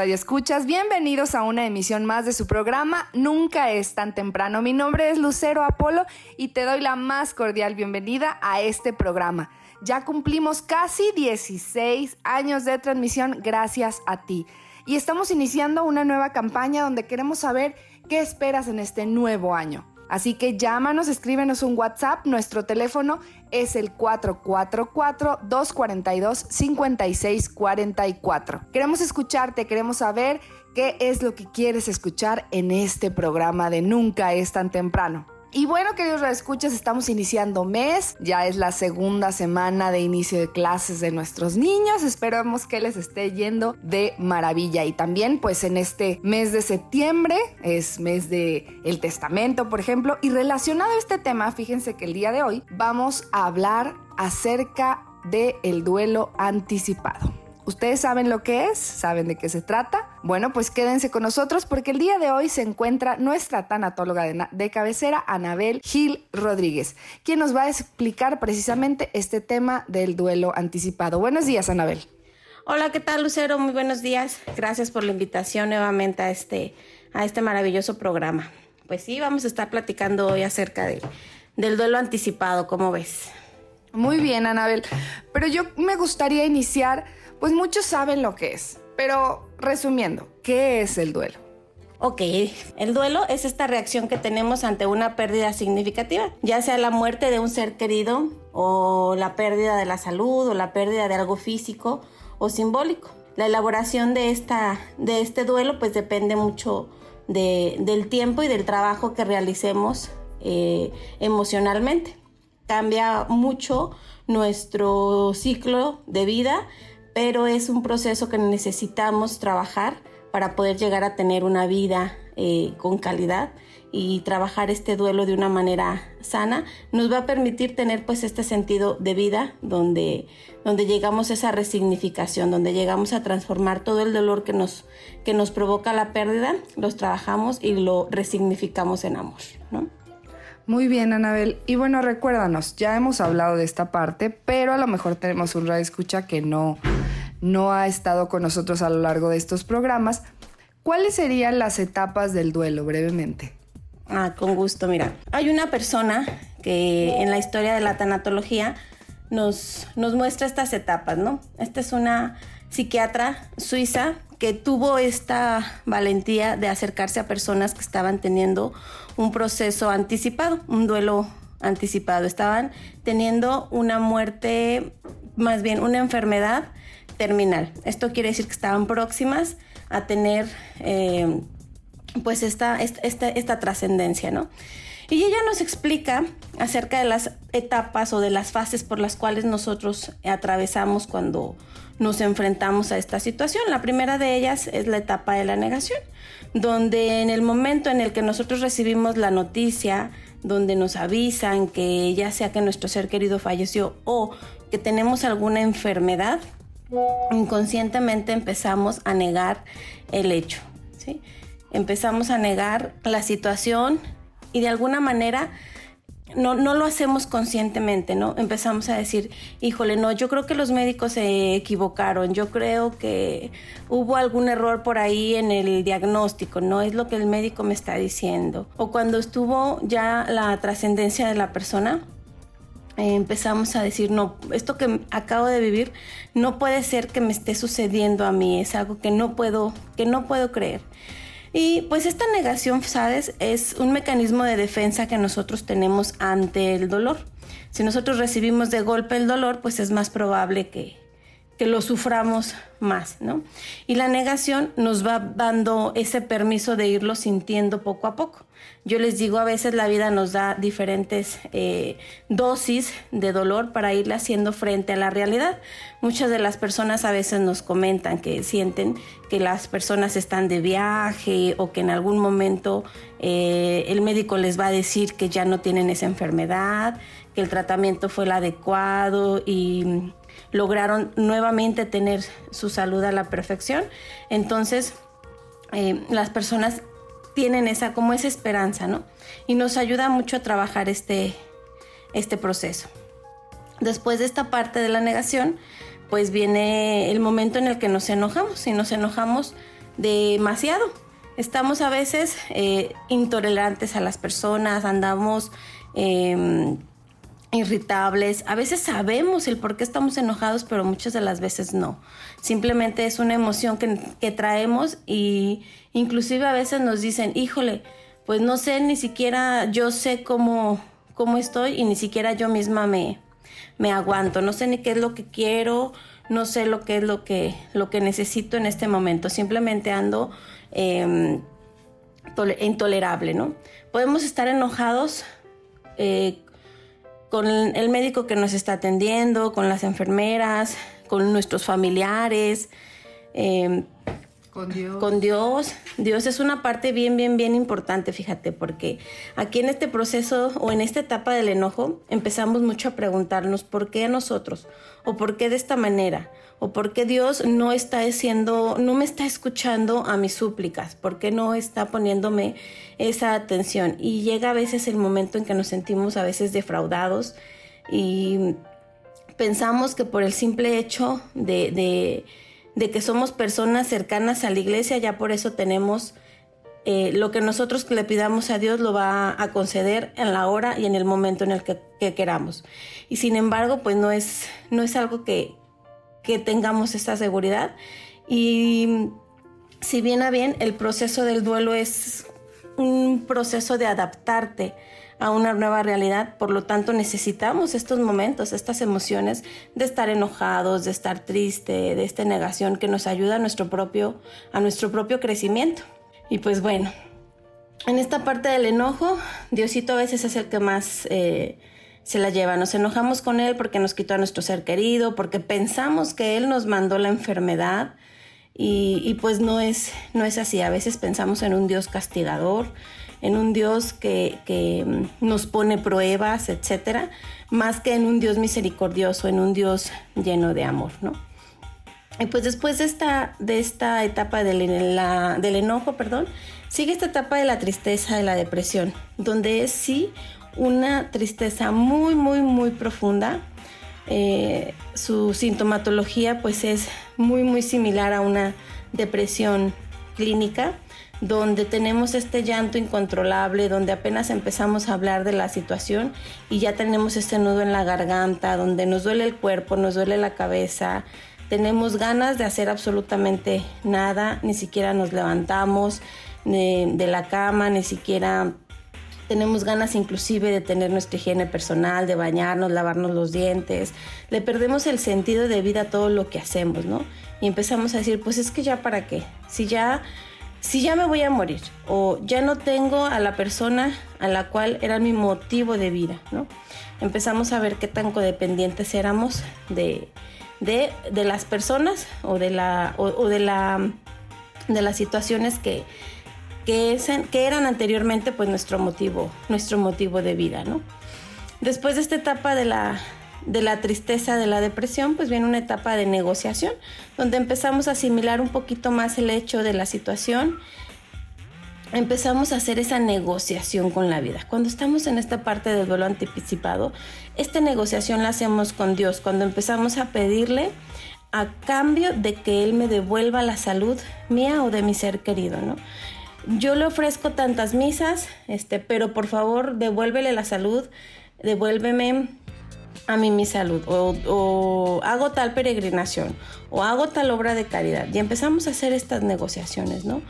Radioescuchas. Bienvenidos a una emisión más de su programa Nunca es tan temprano. Mi nombre es Lucero Apolo y te doy la más cordial bienvenida a este programa. Ya cumplimos casi 16 años de transmisión gracias a ti. Y estamos iniciando una nueva campaña donde queremos saber qué esperas en este nuevo año. Así que llámanos, escríbenos un WhatsApp. Nuestro teléfono es el 444-242-5644. Queremos escucharte, queremos saber qué es lo que quieres escuchar en este programa de Nunca es tan temprano. Y bueno, queridos escuchas, estamos iniciando mes, ya es la segunda semana de inicio de clases de nuestros niños, esperamos que les esté yendo de maravilla y también pues en este mes de septiembre es mes de el testamento, por ejemplo, y relacionado a este tema, fíjense que el día de hoy vamos a hablar acerca de el duelo anticipado. ¿Ustedes saben lo que es? ¿Saben de qué se trata? Bueno, pues quédense con nosotros porque el día de hoy se encuentra nuestra tanatóloga de, de, cabecera, Anabel Gil Rodríguez, quien nos va a explicar precisamente este tema del duelo anticipado. Buenos días, Anabel. Hola, ¿qué tal, Lucero? Muy buenos días. Gracias por la invitación nuevamente a este, a este maravilloso programa. Pues sí, vamos a estar platicando hoy acerca de, del duelo anticipado, ¿cómo ves? Muy bien, Anabel. Pero yo me gustaría iniciar pues muchos saben lo que es, pero resumiendo, ¿qué es el duelo? Ok, el duelo es esta reacción que tenemos ante una pérdida significativa, ya sea la muerte de un ser querido o la pérdida de la salud o la pérdida de algo físico o simbólico. La elaboración de, esta, de este duelo pues depende mucho de, del tiempo y del trabajo que realicemos eh, emocionalmente. Cambia mucho nuestro ciclo de vida pero es un proceso que necesitamos trabajar para poder llegar a tener una vida eh, con calidad y trabajar este duelo de una manera sana nos va a permitir tener pues este sentido de vida donde, donde llegamos a esa resignificación, donde llegamos a transformar todo el dolor que nos, que nos provoca la pérdida, los trabajamos y lo resignificamos en amor, ¿no? Muy bien, Anabel. Y bueno, recuérdanos, ya hemos hablado de esta parte, pero a lo mejor tenemos un radio escucha que no, no ha estado con nosotros a lo largo de estos programas. ¿Cuáles serían las etapas del duelo brevemente? Ah, con gusto, mira. Hay una persona que en la historia de la tanatología nos, nos muestra estas etapas, ¿no? Esta es una psiquiatra suiza que tuvo esta valentía de acercarse a personas que estaban teniendo un proceso anticipado, un duelo anticipado. Estaban teniendo una muerte, más bien una enfermedad terminal. Esto quiere decir que estaban próximas a tener eh, pues esta, esta, esta, esta trascendencia, ¿no? Y ella nos explica acerca de las etapas o de las fases por las cuales nosotros atravesamos cuando nos enfrentamos a esta situación. La primera de ellas es la etapa de la negación, donde en el momento en el que nosotros recibimos la noticia, donde nos avisan que ya sea que nuestro ser querido falleció o que tenemos alguna enfermedad, inconscientemente empezamos a negar el hecho. ¿sí? Empezamos a negar la situación y de alguna manera no, no, lo hacemos conscientemente, ¿no? Empezamos a decir, híjole, no, yo creo que los médicos se equivocaron, yo creo que hubo algún error por ahí en el diagnóstico, no es lo que el médico me está diciendo. O cuando estuvo ya la trascendencia de la persona, eh, empezamos a decir, no, esto que acabo de vivir no puede ser que me esté sucediendo a mí, es algo que no puedo, que no puedo creer. Y pues esta negación, ¿sabes? Es un mecanismo de defensa que nosotros tenemos ante el dolor. Si nosotros recibimos de golpe el dolor, pues es más probable que, que lo suframos más, ¿no? Y la negación nos va dando ese permiso de irlo sintiendo poco a poco. Yo les digo, a veces la vida nos da diferentes eh, dosis de dolor para irle haciendo frente a la realidad. Muchas de las personas a veces nos comentan que sienten que las personas están de viaje o que en algún momento eh, el médico les va a decir que ya no tienen esa enfermedad, que el tratamiento fue el adecuado y lograron nuevamente tener su salud a la perfección. Entonces, eh, las personas tienen esa como esa esperanza, ¿no? Y nos ayuda mucho a trabajar este, este proceso. Después de esta parte de la negación, pues viene el momento en el que nos enojamos y nos enojamos demasiado. Estamos a veces eh, intolerantes a las personas, andamos em, irritables. A veces sabemos el por qué estamos enojados, pero muchas de las veces no. Simplemente es una emoción que, traemos y inclusive a veces nos dicen, híjole, pues no sé, ni siquiera yo sé cómo, cómo estoy y ni siquiera yo misma me, me aguanto. No sé ni qué es lo que quiero, no sé lo que es lo que, lo que necesito en este momento. Simplemente ando em, intolerable, ¿no? Podemos estar enojados eh, con el médico que nos está atendiendo, con las enfermeras, con nuestros familiares, em, con Dios. Con Dios. Dios es una parte bien, bien, bien importante, fíjate, porque aquí en este proceso o en esta etapa del enojo empezamos mucho a preguntarnos por qué nosotros o por qué de esta manera o por qué Dios no está haciendo, no me está escuchando a mis súplicas, por qué no está poniéndome esa atención. Y llega a veces el momento en que nos sentimos a veces defraudados y pensamos que por el simple hecho de, que somos personas cercanas a la iglesia, ya por eso tenemos eh, lo que nosotros le pidamos a Dios lo va a conceder en la hora y en el momento en el que, que queramos. Y sin embargo, pues no es, no es algo que, que tengamos esta seguridad. Y si bien a bien, el proceso del duelo es un proceso de adaptarte a una nueva realidad, por lo tanto necesitamos estos momentos, estas emociones de estar enojados, de estar triste, de esta negación que nos ayuda a nuestro propio, a nuestro propio crecimiento. Y pues bueno, en esta parte del enojo, Diosito a veces es el que más eh, se la lleva. Nos enojamos con Él porque nos quitó a nuestro ser querido, porque pensamos que Él nos mandó la enfermedad y, pues no es, no es así. A veces pensamos en un Dios castigador, en un Dios que, mm, nos pone pruebas, etcétera, más que en un Dios misericordioso, en un Dios lleno de amor, ¿no? Y pues después de esta, de esta etapa del, del enojo, perdón, sigue esta etapa de la tristeza, de la depresión, donde es sí una tristeza muy, muy, muy profunda. Eh, su sintomatología pues es muy, muy similar a una depresión clínica donde tenemos este llanto incontrolable, donde apenas empezamos a hablar de la situación y ya tenemos este nudo en la garganta, donde nos duele el cuerpo, nos duele la cabeza, tenemos ganas de hacer absolutamente nada, ni siquiera nos levantamos de, la cama, ni siquiera tenemos ganas inclusive de tener nuestra higiene personal, de bañarnos, lavarnos los dientes, le perdemos el sentido de vida a todo lo que hacemos, ¿no? Y empezamos a decir, pues es que ya para qué, si ya, si ya me voy a morir o ya no tengo a la persona a la cual era mi motivo de vida, ¿no? Empezamos a ver qué tan codependientes éramos de, de, las personas o de la, o de la, de las situaciones que, que, eran anteriormente pues nuestro motivo, nuestro motivo de vida, ¿no? Después de esta etapa de la, de la tristeza, de la depresión, pues viene una etapa de negociación, donde empezamos a asimilar un poquito más el hecho de la situación, empezamos a hacer esa negociación con la vida. Cuando estamos en esta parte del duelo anticipado, esta negociación la hacemos con Dios, cuando empezamos a pedirle a cambio de que Él me devuelva la salud mía o de mi ser querido, ¿no? yo le ofrezco tantas misas, este, pero por favor devuélvele la salud, devuélveme a mí mi salud o, hago tal peregrinación o hago tal obra de caridad y empezamos a hacer estas negociaciones, ¿no?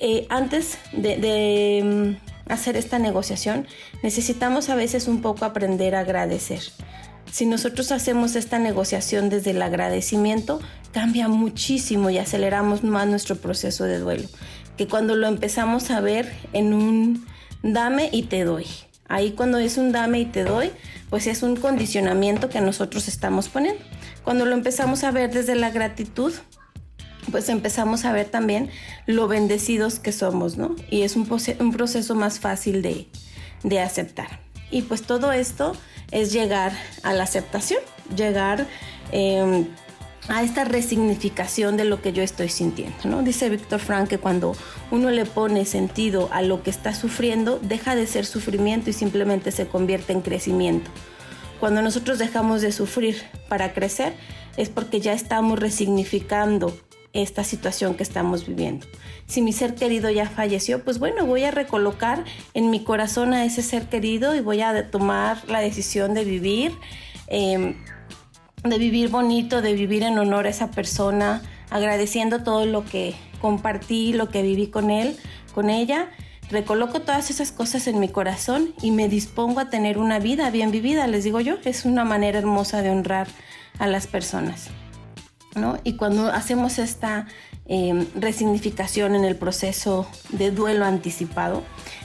Eh, antes de, de mm, hacer esta negociación necesitamos a veces un poco aprender a agradecer. Si nosotros hacemos esta negociación desde el agradecimiento, cambia muchísimo y aceleramos más nuestro proceso de duelo, que cuando lo empezamos a ver en un dame y te doy. Ahí cuando es un dame y te doy, pues es un condicionamiento que nosotros estamos poniendo. Cuando lo empezamos a ver desde la gratitud, pues empezamos a ver también lo bendecidos que somos, ¿no? Y es un, proceso más fácil de, de aceptar. Y pues todo esto es llegar a la aceptación, llegar eh, a esta resignificación de lo que yo estoy sintiendo. ¿no? Dice Víctor Frank que cuando uno le pone sentido a lo que está sufriendo, deja de ser sufrimiento y simplemente se convierte en crecimiento. Cuando nosotros dejamos de sufrir para crecer, es porque ya estamos resignificando esta situación que estamos viviendo. Si mi ser querido ya falleció, pues bueno, voy a recolocar en mi corazón a ese ser querido y voy a tomar la decisión de vivir, eh, de vivir bonito, de vivir en honor a esa persona, agradeciendo todo lo que compartí, lo que viví con él, con ella. Recoloco todas esas cosas en mi corazón y me dispongo a tener una vida bien vivida, les digo yo, es una manera hermosa de honrar a las personas. ¿no? Y cuando hacemos esta eh, resignificación en el proceso de duelo anticipado,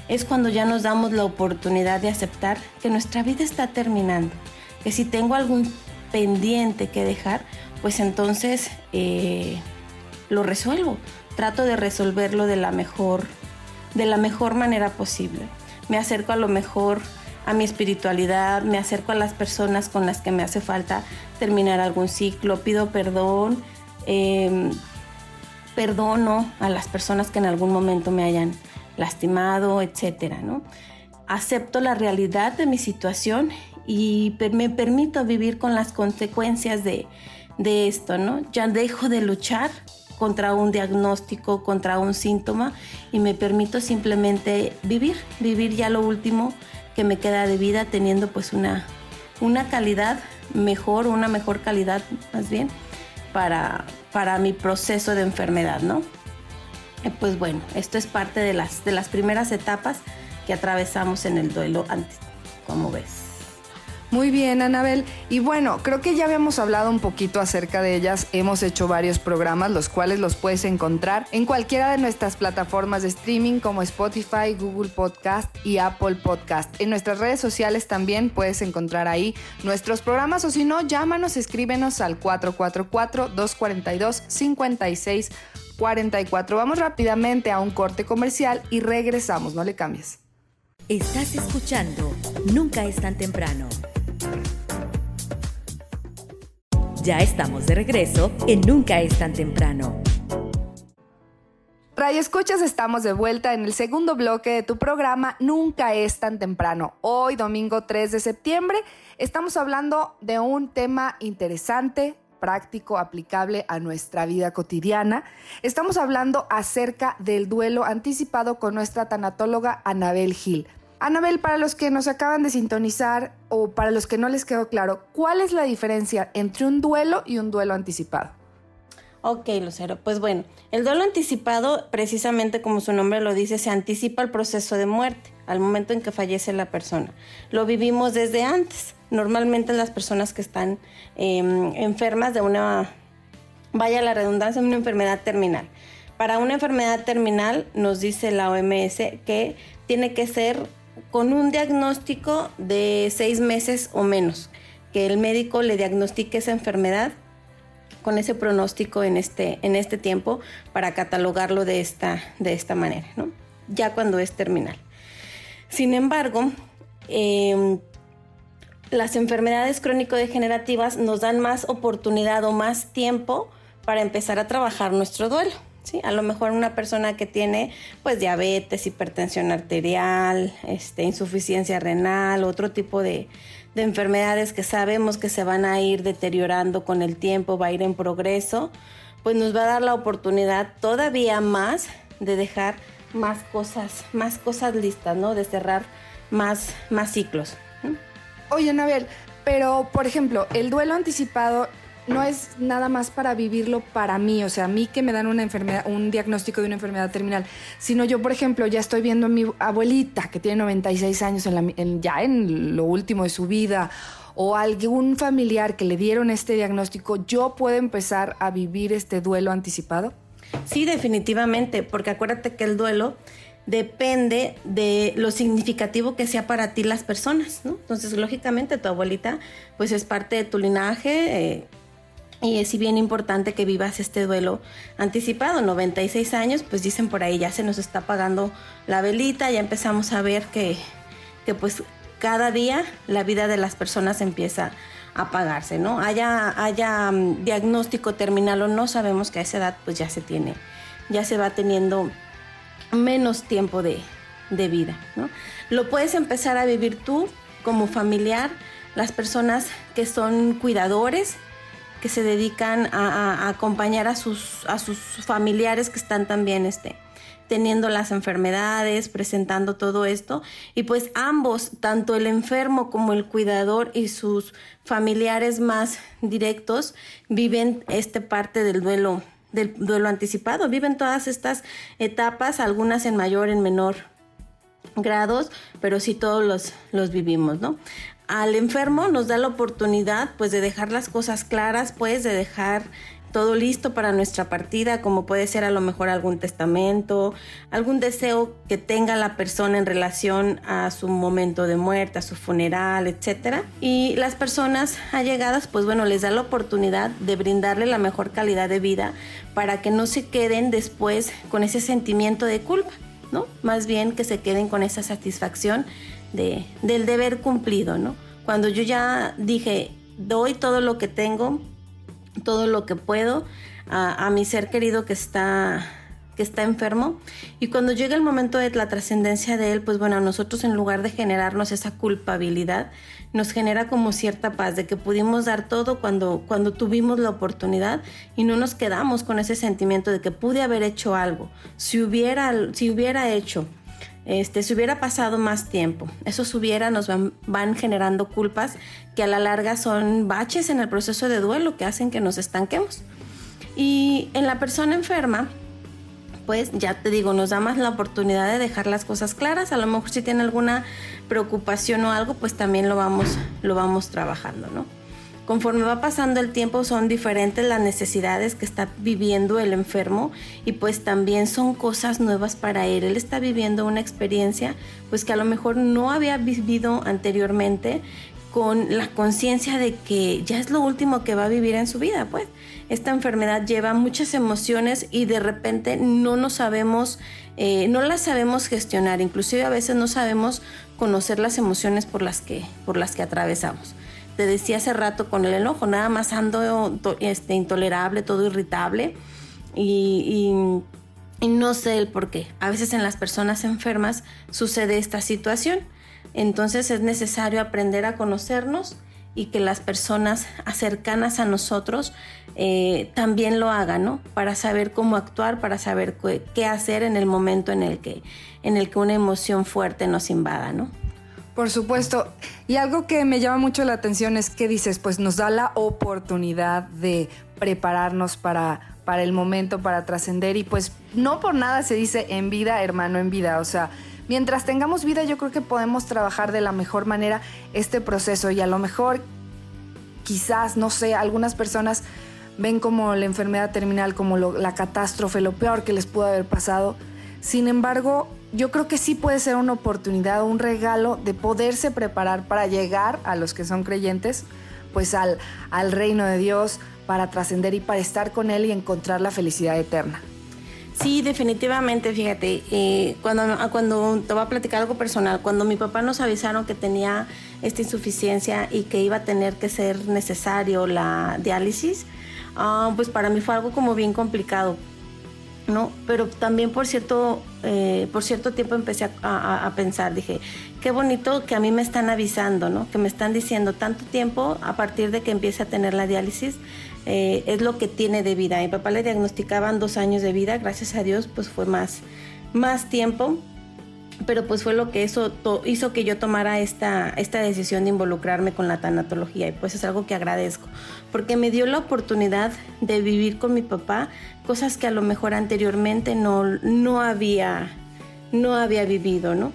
es cuando ya nos damos la oportunidad de aceptar que nuestra vida está terminando, que si tengo algún pendiente que dejar, pues entonces eh, lo resuelvo. Trato de resolverlo de la mejor, de la mejor manera posible. Me acerco a lo mejor a mi espiritualidad, me acerco a las personas con las que me hace falta terminar algún ciclo, pido perdón, eh, perdono a las personas que en algún momento me hayan lastimado, etcétera, ¿no? Acepto la realidad de mi situación y me permito vivir con las consecuencias de, de esto, ¿no? Ya dejo de luchar contra un diagnóstico, contra un síntoma y me permito simplemente vivir, vivir ya lo último que me queda de vida teniendo pues una, una calidad mejor, una mejor calidad más bien para, para mi proceso de enfermedad, ¿no? Eh, pues bueno, esto es parte de las, de las primeras etapas que atravesamos en el duelo antes, como ves. Muy bien, Anabel. Y bueno, creo que ya habíamos hablado un poquito acerca de ellas. Hemos hecho varios programas, los cuales los puedes encontrar en cualquiera de nuestras plataformas de streaming como Spotify, Google Podcast y Apple Podcast. En nuestras redes sociales también puedes encontrar ahí nuestros programas o si no, llámanos, escríbenos al 444-242-5644. Vamos rápidamente a un corte comercial y regresamos, no le cambies. Estás escuchando Nunca es tan temprano. Ya estamos de regreso en Nunca es tan temprano. Radio Escuchas, estamos de vuelta en el segundo bloque de tu programa Nunca es tan temprano. Hoy, domingo 3 de septiembre, estamos hablando de un tema interesante, práctico, aplicable a nuestra vida cotidiana. Estamos hablando acerca del duelo anticipado con nuestra tanatóloga Anabel Gil. Anabel, para los que nos acaban de sintonizar o para los que no les quedó claro, ¿cuál es la diferencia entre un duelo y un duelo anticipado? Ok, Lucero. Pues bueno, el duelo anticipado, precisamente como su nombre lo dice, se anticipa el proceso de muerte al momento en que fallece la persona. Lo vivimos desde antes. Normalmente las personas que están eh, enfermas de una, vaya la redundancia, una enfermedad terminal. Para una enfermedad terminal nos dice la OMS que tiene que ser con un diagnóstico de seis meses o menos, que el médico le diagnostique esa enfermedad con ese pronóstico en este, en este tiempo para catalogarlo de esta, de esta manera, ¿no? ya cuando es terminal. Sin embargo, eh, las enfermedades crónico-degenerativas nos dan más oportunidad o más tiempo para empezar a trabajar nuestro duelo. ¿Sí? A lo mejor una persona que tiene pues diabetes, hipertensión arterial, este, insuficiencia renal, otro tipo de, de enfermedades que sabemos que se van a ir deteriorando con el tiempo, va a ir en progreso, pues nos va a dar la oportunidad todavía más de dejar más cosas, más cosas listas, ¿no? De cerrar más, más ciclos. Oye, Anabel, Pero, por ejemplo, el duelo anticipado no es nada más para vivirlo para mí, o sea, a mí que me dan una enfermedad, un diagnóstico de una enfermedad terminal, sino yo, por ejemplo, ya estoy viendo a mi abuelita que tiene 96 años en la- en- ya en lo último de su vida, o algún familiar que le dieron este diagnóstico, yo puedo empezar a vivir este duelo anticipado. Sí, definitivamente, porque acuérdate que el duelo depende de lo significativo que sea para ti las personas, ¿no? Entonces, lógicamente, tu abuelita, pues es parte de tu linaje eh, y es si bien importante que vivas este duelo anticipado. 96 años, pues dicen por ahí, ya se nos está apagando la velita, ya empezamos a ver que, que pues cada día la vida de las personas empieza a apagarse, ¿no? Haya, haya mm, diagnóstico terminal o no, sabemos que a esa edad pues ya se tiene, ya se va teniendo menos tiempo de, de vida, ¿no? Lo puedes empezar a vivir tú como familiar, las personas que son cuidadores, que se dedican a, acompañar a sus, a sus familiares que están también este, teniendo las enfermedades, presentando todo esto. Y pues ambos, tanto el enfermo como el cuidador y sus familiares más directos, viven este parte del duelo, del duelo anticipado, viven todas estas etapas, algunas en mayor, en menor grados, pero sí todos los, los vivimos, ¿no? Al enfermo nos da la oportunidad pues de dejar las cosas claras, pues de dejar todo listo para nuestra partida, como puede ser a lo mejor algún testamento, algún deseo que tenga la persona en relación a su momento de muerte, a su funeral, etcétera. Y las personas allegadas, pues bueno, les da la oportunidad de brindarle la mejor calidad de vida para que no se queden después con ese sentimiento de culpa. ¿no? Más bien que se queden con esa satisfacción de, del deber cumplido, ¿no? Cuando yo ya dije, doy todo lo que tengo, todo lo que puedo a, a mi ser querido que está que está enfermo y cuando llega el momento de la trascendencia de él, pues bueno, a nosotros en lugar de generarnos esa culpabilidad, nos genera como cierta paz de que pudimos dar todo cuando, cuando tuvimos la oportunidad y no nos quedamos con ese sentimiento de que pude haber hecho algo, si hubiera, si hubiera hecho, este, si hubiera pasado más tiempo. Esos hubiera nos van, generando culpas que a la larga son baches en el proceso de duelo que hacen que nos estanquemos. Y en la persona enferma, pues ya te digo, nos da más la oportunidad de dejar las cosas claras. A lo mejor si tiene alguna preocupación o algo, pues también lo vamos, lo vamos trabajando, ¿no? Conforme va pasando el tiempo son diferentes las necesidades que está viviendo el enfermo y pues también son cosas nuevas para él. Él está viviendo una experiencia pues que a lo mejor no había vivido anteriormente con la conciencia de que ya es lo último que va a vivir en su vida, pues. Esta enfermedad lleva muchas emociones y de repente no nos sabemos, eh, no las sabemos gestionar, inclusive a veces no sabemos conocer las emociones por las que, por las que atravesamos. Te decía hace rato con el enojo, nada más ando este, intolerable, todo irritable y, no sé el por qué. A veces en las personas enfermas sucede esta situación. Entonces es necesario aprender a conocernos y que las personas cercanas a nosotros eh, también lo hagan, ¿no? Para saber cómo actuar, para saber qué hacer en el momento en el que, en el que una emoción fuerte nos invada, ¿no? Por supuesto. Y algo que me llama mucho la atención es que dices, pues nos da la oportunidad de prepararnos para, para el momento, para trascender. Y pues no por nada se dice en vida, hermano, en vida. O sea, mientras tengamos vida yo creo que podemos trabajar de la mejor manera este proceso. Y a lo mejor, quizás, no sé, algunas personas ven como la enfermedad terminal, como lo- la catástrofe, lo peor que les pudo haber pasado. Sin embargo, yo creo que sí puede ser una oportunidad, un regalo de poderse preparar para llegar a los que son creyentes, pues al, al reino de Dios, para trascender y para estar con Él y encontrar la felicidad eterna. Sí, definitivamente, fíjate, eh, cuando, cuando te voy a platicar algo personal, cuando mi papá nos avisaron que tenía esta insuficiencia y que iba a tener que ser necesario la diálisis, ah, pues para mí fue algo como bien complicado, ¿no? Pero también por cierto, eh, por cierto tiempo empecé a, pensar, dije, qué bonito que a mí me están avisando, ¿no? Que me están diciendo tanto tiempo a partir de que empiece a tener la diálisis, eh, es lo que tiene de vida. A mi papá le diagnosticaban dos años de vida, gracias a Dios, pues fue más, más tiempo. pero pues fue lo que eso hizo que yo tomara esta, esta decisión de involucrarme con la tanatología y pues es algo que agradezco porque me dio la oportunidad de vivir con mi papá cosas que a lo mejor anteriormente no, no había no había vivido, ¿no?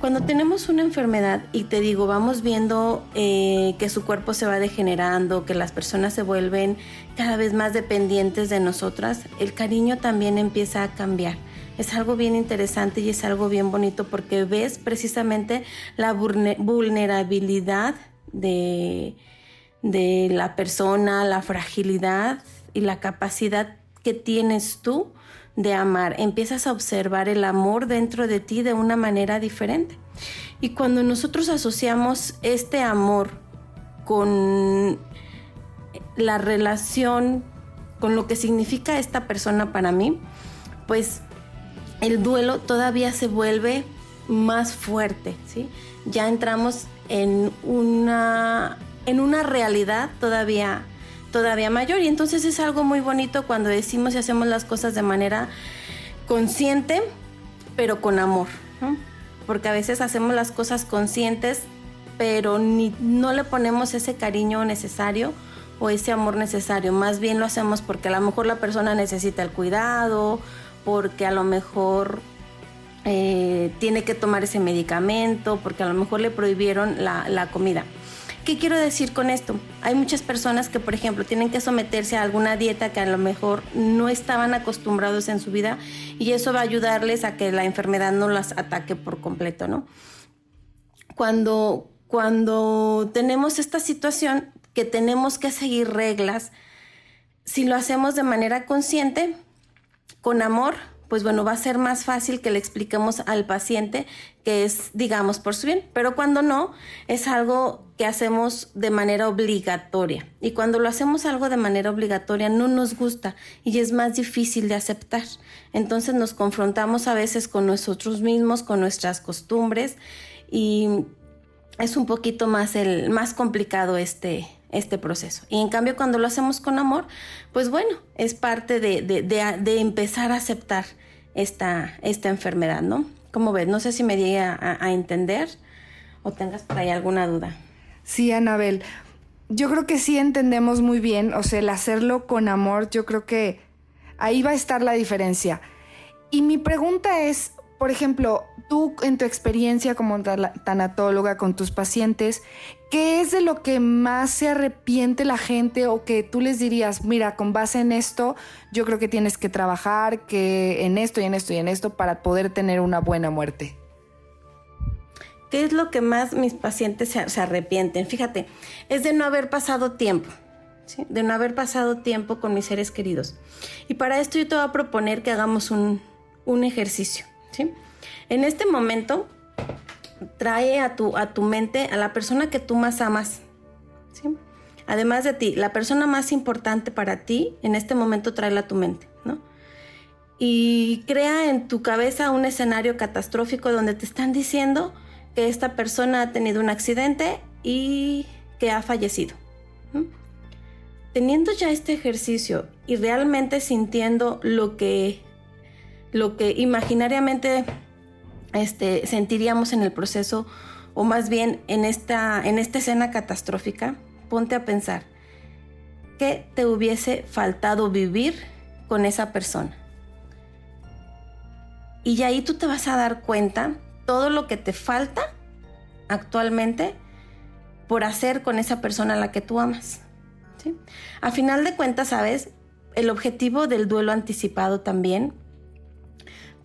Cuando tenemos una enfermedad y te digo, vamos viendo eh, que su cuerpo se va degenerando, que las personas se vuelven cada vez más dependientes de nosotras, el cariño también empieza a cambiar. Es algo bien interesante y es algo bien bonito porque ves precisamente la vulne- vulnerabilidad de, de la persona, la fragilidad y la capacidad que tienes tú de amar. Empiezas a observar el amor dentro de ti de una manera diferente. Y cuando nosotros asociamos este amor con la relación, con lo que significa esta persona para mí, pues el duelo todavía se vuelve más fuerte, ¿sí? Ya entramos en una, en una realidad todavía, todavía mayor y entonces es algo muy bonito cuando decimos y hacemos las cosas de manera consciente, pero con amor. Porque a veces hacemos las cosas conscientes, pero ni, no le ponemos ese cariño necesario o ese amor necesario. Más bien lo hacemos porque a lo mejor la persona necesita el cuidado, porque a lo mejor eh, tiene que tomar ese medicamento, porque a lo mejor le prohibieron la, la comida. ¿Qué quiero decir con esto? Hay muchas personas que, por ejemplo, tienen que someterse a alguna dieta que a lo mejor no estaban acostumbrados en su vida y eso va a ayudarles a que la enfermedad no las ataque por completo, ¿no? Cuando, cuando tenemos esta situación que tenemos que seguir reglas, si lo hacemos de manera consciente, con amor, pues bueno, va a ser más fácil que le expliquemos al paciente que es, digamos, por su bien. Pero cuando no, es algo que hacemos de manera obligatoria. Y cuando lo hacemos algo de manera obligatoria, no nos gusta y es más difícil de aceptar. Entonces nos confrontamos a veces con nosotros mismos, con nuestras costumbres y es un poquito más, el, más complicado este, este proceso. Y en cambio cuando lo hacemos con amor, pues bueno, es parte de, de, empezar a aceptar esta, esta enfermedad, ¿no? Como ves, no sé si me llegue a, a, entender o tengas por ahí alguna duda. Sí, Anabel, yo creo que sí entendemos muy bien, o sea, el hacerlo con amor, yo creo que ahí va a estar la diferencia. Y mi pregunta es, por ejemplo, tú en tu experiencia como tanatóloga con tus pacientes, ¿qué es de lo que más se arrepiente la gente o que tú les dirías, mira, con base en esto, yo creo que tienes que trabajar que en esto y en esto y en esto para poder tener una buena muerte? ¿Qué es lo que más mis pacientes se, se arrepienten? Fíjate, es de no haber pasado tiempo. ¿sí? De no haber pasado tiempo con mis seres queridos. Y para esto yo te voy a proponer que hagamos un, un ejercicio. ¿sí? En este momento, trae a tu, a tu mente a la persona que tú más amas. ¿sí? Además de ti, la persona más importante para ti, en este momento tráela a tu mente. ¿no? Y crea en tu cabeza un escenario catastrófico donde te están diciendo que esta persona ha tenido un accidente y que ha fallecido. Teniendo ya este ejercicio y realmente sintiendo lo que, lo que imaginariamente este, sentiríamos en el proceso, o más bien en esta, en esta escena catastrófica, ponte a pensar, ¿qué te hubiese faltado vivir con esa persona? Y ahí tú te vas a dar cuenta todo lo que te falta actualmente por hacer con esa persona a la que tú amas. ¿sí? A final de cuentas, ¿sabes? El objetivo del duelo anticipado también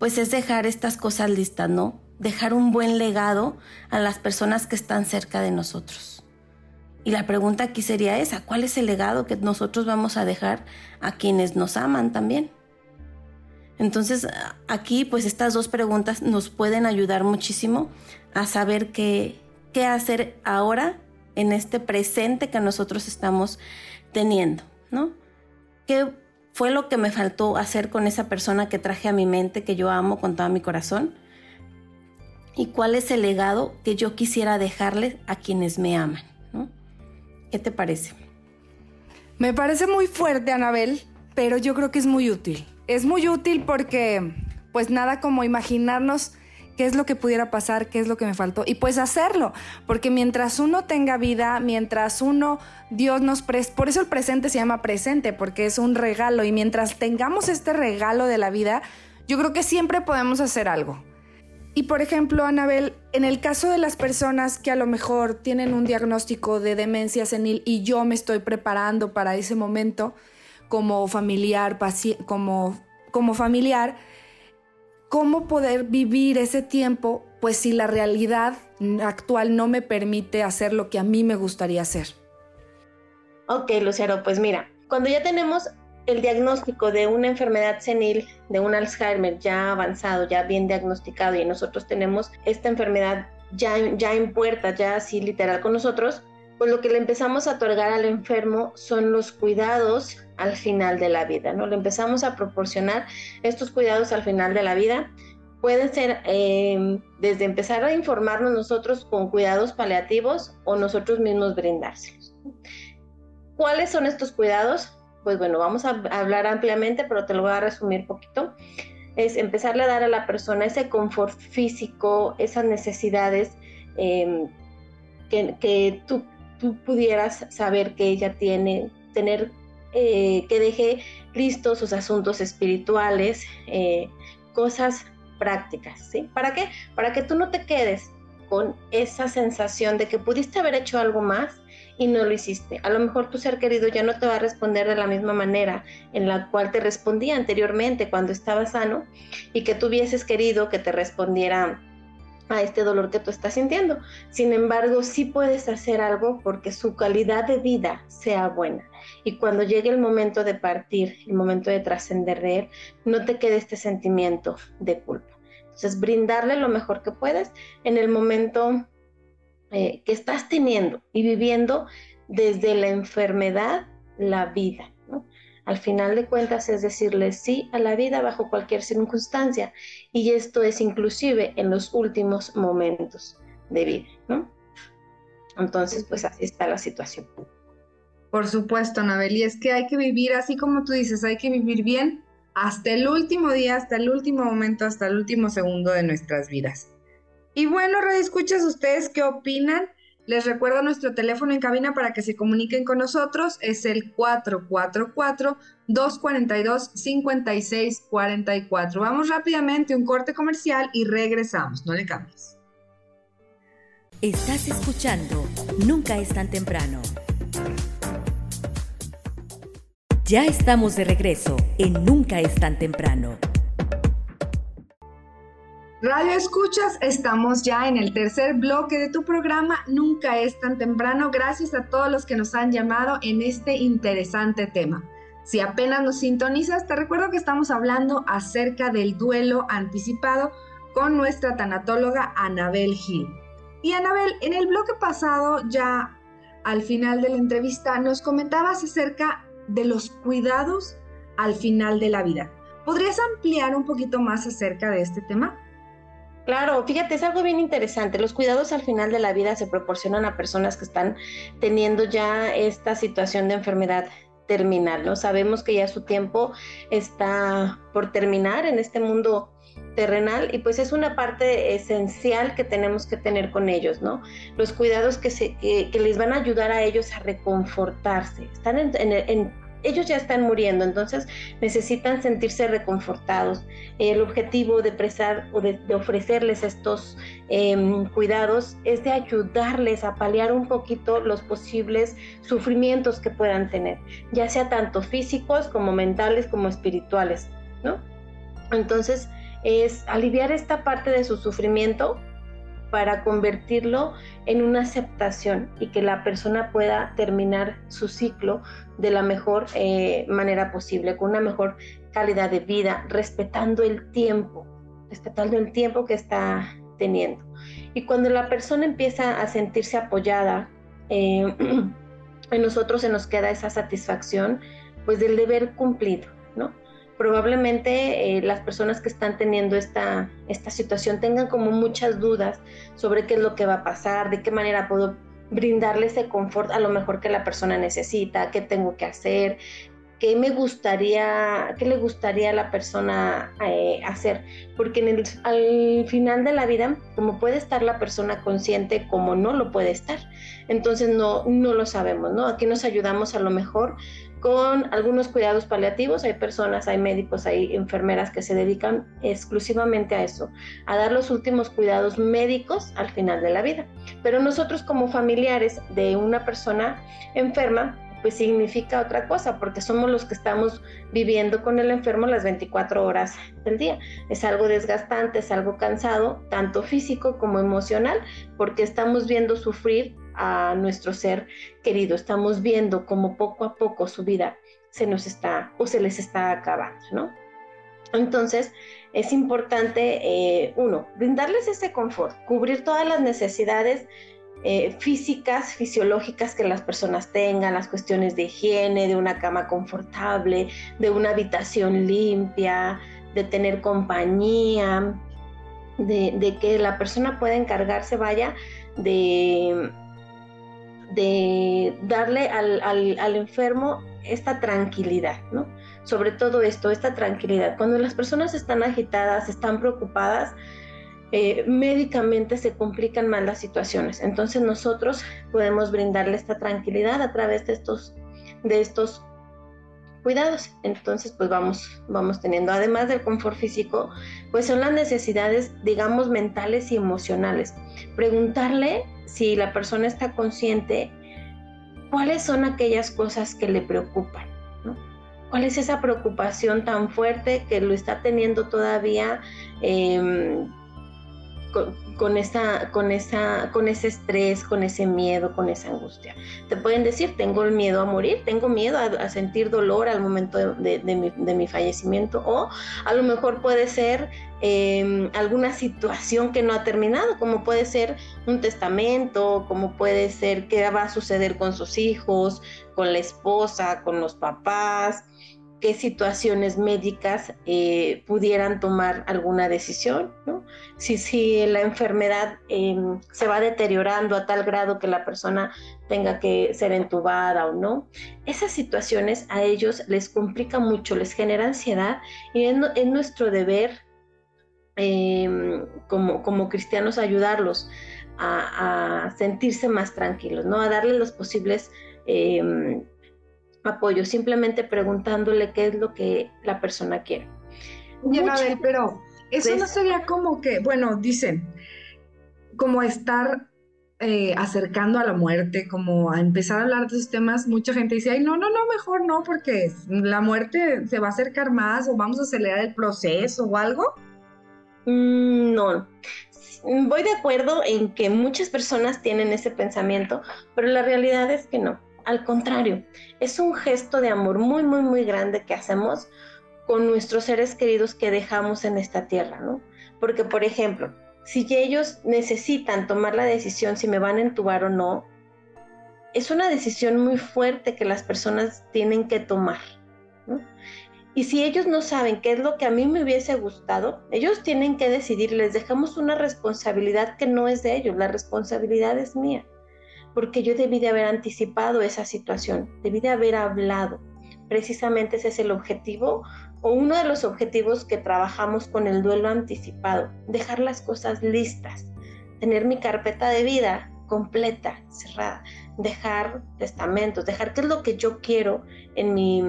pues es dejar estas cosas listas, ¿no? Dejar un buen legado a las personas que están cerca de nosotros. Y la pregunta aquí sería esa, ¿cuál es el legado que nosotros vamos a dejar a quienes nos aman también? Entonces, aquí pues estas dos preguntas nos pueden ayudar muchísimo a saber qué, qué hacer ahora en este presente que nosotros estamos teniendo, ¿no? ¿Qué fue lo que me faltó hacer con esa persona que traje a mi mente, que yo amo con todo mi corazón. Y cuál es el legado que yo quisiera dejarle a quienes me aman. ¿no? ¿Qué te parece? Me parece muy fuerte, Anabel, pero yo creo que es muy útil. Es muy útil porque, pues nada como imaginarnos qué es lo que pudiera pasar, qué es lo que me faltó y pues hacerlo, porque mientras uno tenga vida, mientras uno, Dios nos presta, por eso el presente se llama presente, porque es un regalo y mientras tengamos este regalo de la vida, yo creo que siempre podemos hacer algo. Y por ejemplo, Anabel, en el caso de las personas que a lo mejor tienen un diagnóstico de demencia senil y yo me estoy preparando para ese momento como familiar, como, como familiar, ¿cómo poder vivir ese tiempo? Pues si la realidad actual no me permite hacer lo que a mí me gustaría hacer. Ok, Lucero, pues mira, cuando ya tenemos el diagnóstico de una enfermedad senil, de un Alzheimer ya avanzado, ya bien diagnosticado y nosotros tenemos esta enfermedad ya, ya en puerta, ya así literal con nosotros, pues lo que le empezamos a otorgar al enfermo son los cuidados al final de la vida, ¿no? Le empezamos a proporcionar estos cuidados al final de la vida. Pueden ser em, desde empezar a informarnos nosotros con cuidados paliativos o nosotros mismos brindárselos. ¿Cuáles son estos cuidados? pues bueno, vamos a hablar ampliamente, pero te lo voy a resumir poquito. Es empezarle a dar a la persona ese confort físico, esas necesidades em, que, tú, pudieras saber que ella tiene, tener, eh, que deje listos sus asuntos espirituales, eh, cosas prácticas, ¿sí? ¿Para qué? Para que tú no te quedes con esa sensación de que pudiste haber hecho algo más y no lo hiciste. A lo mejor tu ser querido ya no te va a responder de la misma manera en la cual te respondía anteriormente cuando estaba sano y que tú hubieses querido que te respondiera a este dolor que tú estás sintiendo. Sin embargo, sí puedes hacer algo porque su calidad de vida sea buena. Y cuando llegue el momento de partir, el momento de trascender no te quede este sentimiento de culpa. Entonces, brindarle lo mejor que puedes en el momento eh, que estás teniendo y viviendo desde la enfermedad la vida. Al final de cuentas es decirle sí a la vida bajo cualquier circunstancia y esto es inclusive en los últimos momentos de vida. ¿no? Entonces, pues así está la situación. Por supuesto, Anabel, y es que hay que vivir así como tú dices, hay que vivir bien hasta el último día, hasta el último momento, hasta el último segundo de nuestras vidas. Y bueno, escuchas ustedes qué opinan. Les recuerdo nuestro teléfono en cabina para que se comuniquen con nosotros. Es el 444-242-5644. Vamos rápidamente un corte comercial y regresamos. No le cambies. Estás escuchando Nunca es tan temprano. Ya estamos de regreso en Nunca es tan temprano. Radio Escuchas, estamos ya en el tercer bloque de tu programa Nunca es tan temprano. Gracias a todos los que nos han llamado en este interesante tema. Si apenas nos sintonizas, te recuerdo que estamos hablando acerca del duelo anticipado con nuestra tanatóloga Anabel Gil. Y Anabel, en el bloque pasado, ya al final de la entrevista, nos comentabas acerca de los cuidados al final de la vida. ¿Podrías ampliar un poquito más acerca de este tema? Claro, fíjate, es algo bien interesante. Los cuidados al final de la vida se proporcionan a personas que están teniendo ya esta situación de enfermedad terminal, ¿no? Sabemos que ya su tiempo está por terminar en este mundo terrenal y pues es una parte esencial que tenemos que tener con ellos, ¿no? Los cuidados que, se, que, les van a ayudar a ellos a reconfortarse. Están en, en ellos ya están muriendo, entonces necesitan sentirse reconfortados. El objetivo de, presar, o de, ofrecerles estos em, cuidados es de ayudarles a paliar un poquito los posibles sufrimientos que puedan tener, ya sea tanto físicos como mentales como espirituales, ¿no? Entonces, es aliviar esta parte de su sufrimiento para convertirlo en una aceptación y que la persona pueda terminar su ciclo de la mejor eh, manera posible, con una mejor calidad de vida, respetando el tiempo, respetando el tiempo que está teniendo. Y cuando la persona empieza a sentirse apoyada, eh, en nosotros se nos queda esa satisfacción, pues del deber cumplido, ¿no? Probablemente eh, las personas que están teniendo esta, esta situación tengan como muchas dudas sobre qué es lo que va a pasar, de qué manera puedo brindarle ese confort a lo mejor que la persona necesita, qué tengo que hacer. qué me gustaría, qué le gustaría a la persona eh, hacer, porque al final de la vida, como puede estar la persona consciente, como no lo puede estar, entonces no, no lo sabemos, ¿no? Aquí nos ayudamos a lo mejor con algunos cuidados paliativos, hay personas, hay médicos, hay enfermeras que se dedican exclusivamente a eso, a dar los últimos cuidados médicos al final de la vida. Pero nosotros como familiares de una persona enferma, pues significa otra cosa, porque somos los que estamos viviendo con el enfermo las 24 horas del día. Es algo desgastante, es algo cansado, tanto físico como emocional, porque estamos viendo sufrir a nuestro ser querido, estamos viendo como poco a poco su vida se nos está o se les está acabando, ¿no? Entonces, es importante, eh, uno, brindarles ese confort, cubrir todas las necesidades eh, físicas, fisiológicas que las personas tengan, las cuestiones de higiene, de una cama confortable, de una habitación limpia, de tener compañía, de, que la persona pueda encargarse, vaya, de, de darle al, al enfermo esta tranquilidad, ¿no? Sobre todo esto, esta tranquilidad. Cuando las personas están agitadas, están preocupadas, eh, médicamente se complican más las situaciones. Entonces nosotros podemos brindarle esta tranquilidad a través de estos, de estos cuidados. Entonces pues vamos, vamos teniendo, además del confort físico, pues son las necesidades, digamos, mentales y emocionales. Preguntarle si la persona está consciente cuáles son aquellas cosas que le preocupan. ¿Cuál es esa preocupación tan fuerte que lo está teniendo todavía eh, con, esa, con, esa, con ese estrés, con ese miedo, con esa angustia. Te pueden decir, tengo el miedo a morir, tengo miedo a, sentir dolor al momento de, mi, fallecimiento, o a lo mejor puede ser em, alguna situación que no ha terminado, como puede ser un testamento, como puede ser qué va a suceder con sus hijos, con la esposa, con los papás qué situaciones médicas eh, pudieran tomar alguna decisión, ¿no? Si, si la enfermedad em, se va deteriorando a tal grado que la persona tenga que ser entubada o no. Esas situaciones a ellos les complica mucho, les genera ansiedad y es, nuestro deber em, como, como cristianos ayudarlos a, sentirse más tranquilos, ¿no? A darles los posibles em, apoyo, simplemente preguntándole qué es lo que la persona quiere. Ya, a ver, pero eso no sería como que, bueno, dicen, como estar eh, acercando a la muerte, como a empezar a hablar de esos temas, mucha gente dice, ay, no, no, no, mejor no, porque la muerte se va a acercar más o vamos a acelerar el proceso o algo. Mm, no, voy de acuerdo en que muchas personas tienen ese pensamiento, pero la realidad es que no. Al contrario, es un gesto de amor muy, muy, muy grande que hacemos con nuestros seres queridos que dejamos en esta tierra, ¿no? Porque, por ejemplo, si ellos necesitan tomar la decisión si me van a entubar o no, es una decisión muy fuerte que las personas tienen que tomar. Y si ellos no saben qué es lo que a mí me hubiese gustado, ellos tienen que decidir, les dejamos una responsabilidad que no es de ellos, la responsabilidad es mía porque yo debí de haber anticipado esa situación, debí de haber hablado. Precisamente ese es el objetivo o uno de los objetivos que trabajamos con el duelo anticipado, dejar las cosas listas, tener mi carpeta de vida completa, cerrada, dejar testamentos, dejar qué es lo que yo quiero en mi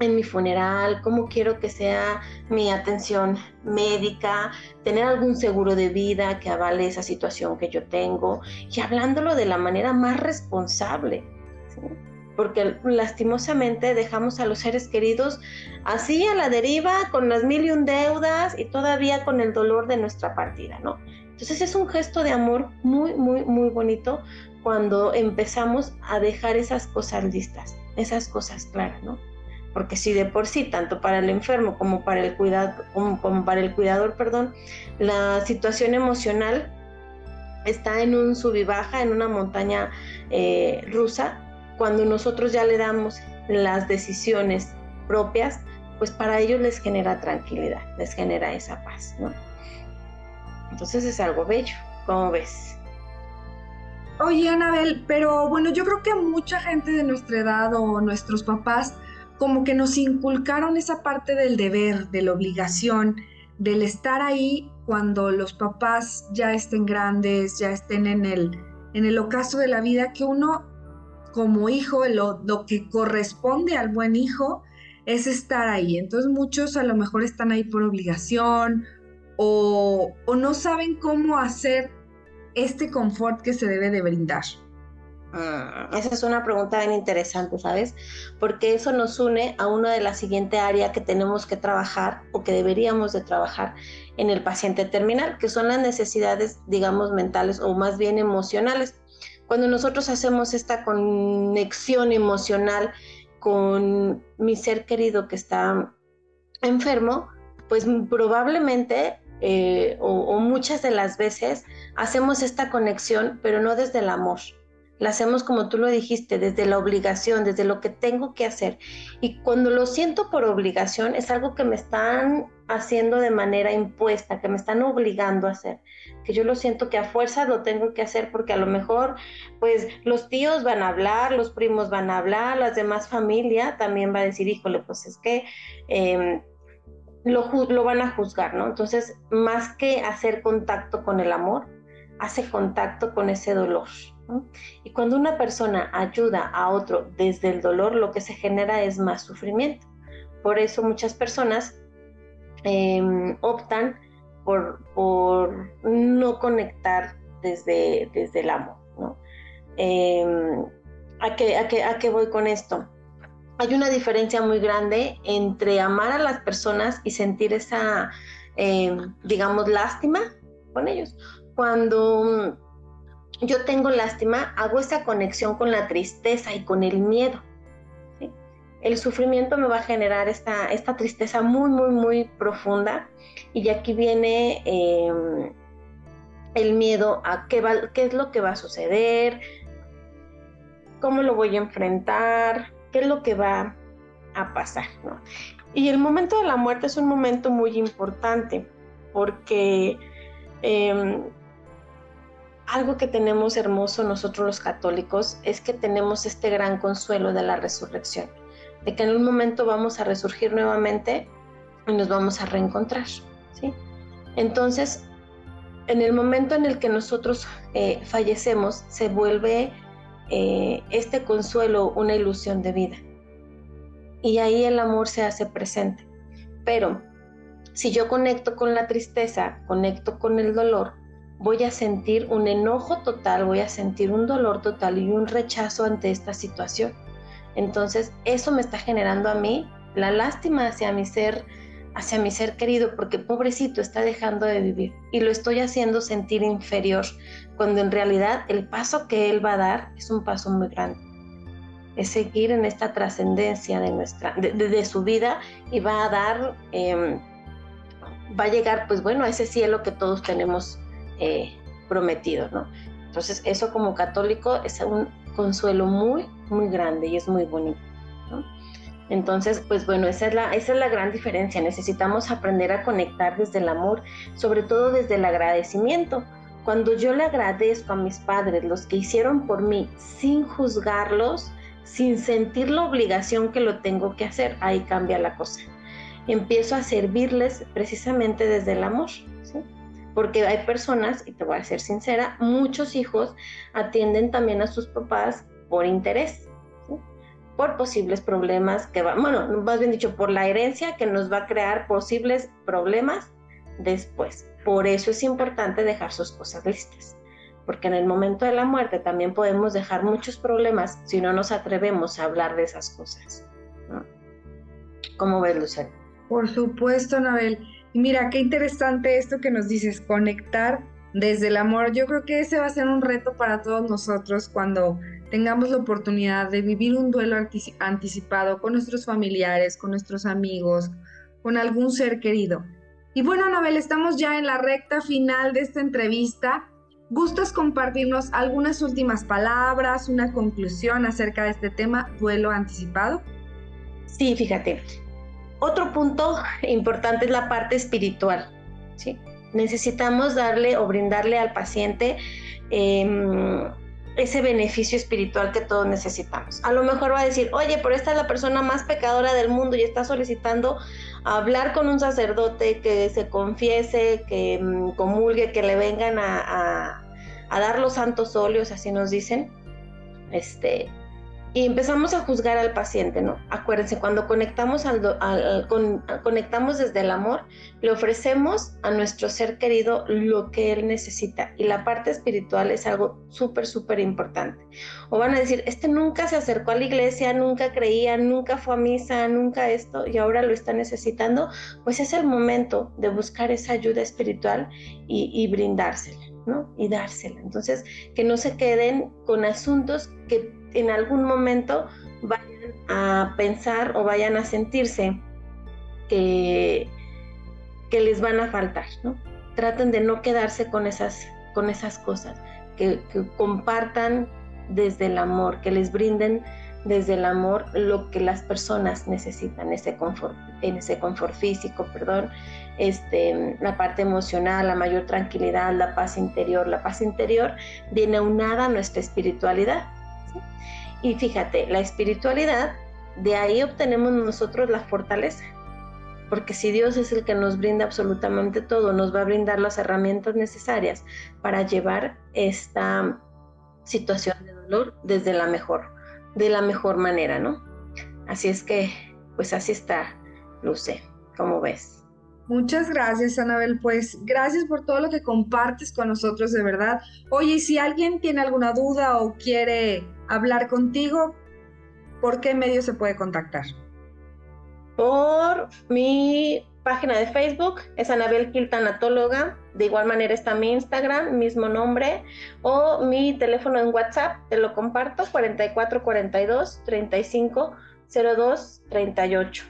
en mi funeral, cómo quiero que sea mi atención médica, tener algún seguro de vida que avale esa situación que yo tengo y hablándolo de la manera más responsable. Porque lastimosamente dejamos a los seres queridos así a la deriva, con las mil y un deudas y todavía con el dolor de nuestra partida, ¿no? Entonces es un gesto de amor muy, muy, muy bonito cuando empezamos a dejar esas cosas listas, esas cosas claras, ¿no? Porque si de por sí, tanto para el enfermo como para el, cuidado, como, para el cuidador, perdón, la situación emocional está en un sub y baja, en una montaña eh, rusa, cuando nosotros ya le damos las decisiones propias, pues para ellos les genera tranquilidad, les genera esa paz, ¿no? Entonces es algo bello, ¿cómo ves? Oye, Anabel, pero bueno, yo creo que mucha gente de nuestra edad o nuestros papás como que nos inculcaron esa parte del deber, de la obligación, del estar ahí cuando los papás ya estén grandes, ya estén en el, en el ocaso de la vida, que uno como hijo, lo, que corresponde al buen hijo es estar ahí. Entonces muchos a lo mejor están ahí por obligación o, o no saben cómo hacer este confort que se debe de brindar. Mm, esa es una pregunta bien interesante, ¿sabes? Porque eso nos une a una de las siguientes áreas que tenemos que trabajar o que deberíamos de trabajar en el paciente terminal, que son las necesidades, digamos, mentales o más bien emocionales. Cuando nosotros hacemos esta conexión emocional con mi ser querido que está enfermo, pues probablemente eh, o, o muchas de las veces hacemos esta conexión, pero no desde el amor, la hacemos como tú lo dijiste, desde la obligación, desde lo que tengo que hacer. Y cuando lo siento por obligación, es algo que me están haciendo de manera impuesta, que me están obligando a hacer, que yo lo siento que a fuerza lo tengo que hacer porque a lo mejor, pues los tíos van a hablar, los primos van a hablar, las demás familia también va a decir, híjole, pues es que... Eh, lo, lo van a juzgar, ¿no? Entonces, más que hacer contacto con el amor, hace contacto con ese dolor. Y cuando una persona ayuda a otro desde el dolor, lo que se genera es más sufrimiento. Por eso muchas personas em, optan por, no conectar desde, desde el amor. Em, ¿a, qué, a, qué, voy con esto? Hay una diferencia muy grande entre amar a las personas y sentir esa, em, digamos, lástima con ellos. Cuando yo tengo lástima, hago esa conexión con la tristeza y con el miedo. El sufrimiento me va a generar esta, esta tristeza muy, muy, muy profunda. Y aquí viene em, el miedo a qué, va, qué es lo que va a suceder, cómo lo voy a enfrentar, qué es lo que va a pasar. Y el momento de la muerte es un momento muy importante porque em, algo que tenemos hermoso nosotros los católicos es que tenemos este gran consuelo de la resurrección, de que en un momento vamos a resurgir nuevamente y nos vamos a reencontrar, ¿sí? Entonces, en el momento en el que nosotros eh, fallecemos, se vuelve eh, este consuelo una ilusión de vida. Y ahí el amor se hace presente. Pero si yo conecto con la tristeza, conecto con el dolor, voy a sentir un enojo total, voy a sentir un dolor total y un rechazo ante esta situación. Entonces, eso me está generando a mí la lástima hacia mi ser, hacia mi ser querido, porque pobrecito está dejando de vivir y lo estoy haciendo sentir inferior, cuando en realidad el paso que él va a dar es un paso muy grande. Es seguir en esta trascendencia de nuestra, de, su vida y va a dar, em, va a llegar, pues bueno, a ese cielo que todos tenemos eh, prometido, ¿no? Entonces eso como católico es un consuelo muy, muy grande y es muy bonito, ¿no? Entonces, pues bueno, esa es, la, esa es la gran diferencia. Necesitamos aprender a conectar desde el amor, sobre todo desde el agradecimiento. Cuando yo le agradezco a mis padres los que hicieron por mí sin juzgarlos, sin sentir la obligación que lo tengo que hacer, ahí cambia la cosa. Empiezo a servirles precisamente desde el amor. Porque hay personas, y te voy a ser sincera, muchos hijos atienden también a sus papás por interés, por posibles problemas que van, bueno, más bien dicho, por la herencia que nos va a crear posibles problemas después. Por eso es importante dejar sus cosas listas, porque en el momento de la muerte también podemos dejar muchos problemas si no nos atrevemos a hablar de esas cosas. ¿Cómo ves, Lucero? Por supuesto, Anabel. Mira, qué interesante esto que nos dices, conectar desde el amor. Yo creo que ese va a ser un reto para todos nosotros cuando tengamos la oportunidad de vivir un duelo anticipado con nuestros familiares, con nuestros amigos, con algún ser querido. Y bueno, Anabel, estamos ya en la recta final de esta entrevista. ¿Gustas compartirnos algunas últimas palabras, una conclusión acerca de este tema, duelo anticipado? Sí, fíjate, otro punto importante es la parte espiritual. ¿sí? Necesitamos darle o brindarle al paciente em, ese beneficio espiritual que todos necesitamos. A lo mejor va a decir, oye, pero esta es la persona más pecadora del mundo y está solicitando hablar con un sacerdote que se confiese, que mm, comulgue, que le vengan a, a dar los santos óleos, así nos dicen. Este, y empezamos a juzgar al paciente, ¿no? Acuérdense, cuando conectamos, al, conectamos desde el amor, le ofrecemos a nuestro ser querido lo que él necesita. Y la parte espiritual es algo súper, súper importante. O van a decir, este nunca se acercó a la iglesia, nunca creía, nunca fue a misa, nunca esto, y ahora lo está necesitando. Pues es el momento de buscar esa ayuda espiritual y, y brindársela, ¿no? Y dársela. Entonces, que no se queden con asuntos que en algún momento vayan a pensar o vayan a sentirse que, que les van a faltar, ¿no? Traten de no quedarse con esas, con esas cosas, que, compartan desde el amor, que les brinden desde el amor lo que las personas necesitan, ese confort, ese confort físico, perdón, este, la parte emocional, la mayor tranquilidad, la paz interior. La paz interior viene unada a nuestra espiritualidad. Y fíjate, la espiritualidad, de ahí obtenemos nosotros la fortaleza. Porque si Dios es el que nos brinda absolutamente todo, nos va a brindar las herramientas necesarias para llevar esta situación de dolor desde la mejor, de la mejor manera, ¿no? Así es que, pues así está, Luce, como ves. Muchas gracias, Anabel. Pues gracias por todo lo que compartes con nosotros, de verdad. Oye, si alguien tiene alguna duda o quiere hablar contigo, ¿por qué medio se puede contactar? Por mi página de Facebook, es Anabel Quiltanatóloga. De igual manera está mi Instagram, mismo nombre, o mi teléfono en WhatsApp, te lo comparto, 4442 35 02 38.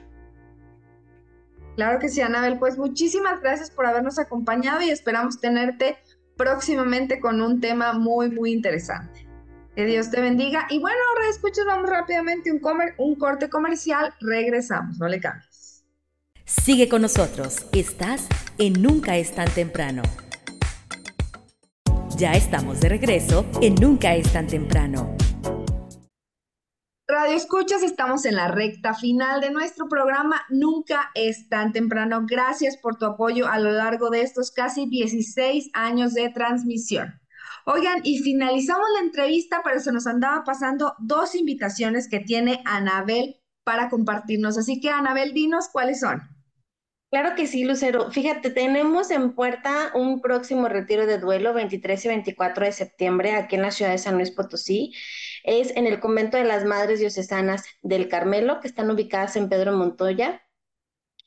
Claro que sí, Anabel. Pues muchísimas gracias por habernos acompañado y esperamos tenerte próximamente con un tema muy, muy interesante. Que Dios te bendiga. Y bueno, ahora escuchas, vamos rápidamente un, comer, un corte comercial. Regresamos, no le cambies. Sigue con nosotros. Estás en Nunca es tan temprano. Ya estamos de regreso en Nunca es tan temprano. Radio Escuchas, estamos en la recta final de nuestro programa. Nunca es tan temprano. Gracias por tu apoyo a lo largo de estos casi 16 años de transmisión. Oigan, y finalizamos la entrevista, pero se nos andaba pasando dos invitaciones que tiene Anabel para compartirnos. Así que, Anabel, dinos cuáles son. Claro que sí, Lucero. Fíjate, tenemos en puerta un próximo retiro de duelo 23 y 24 de septiembre aquí en la ciudad de San Luis Potosí. Es en el convento de las Madres Diocesanas del Carmelo, que están ubicadas en Pedro Montoya.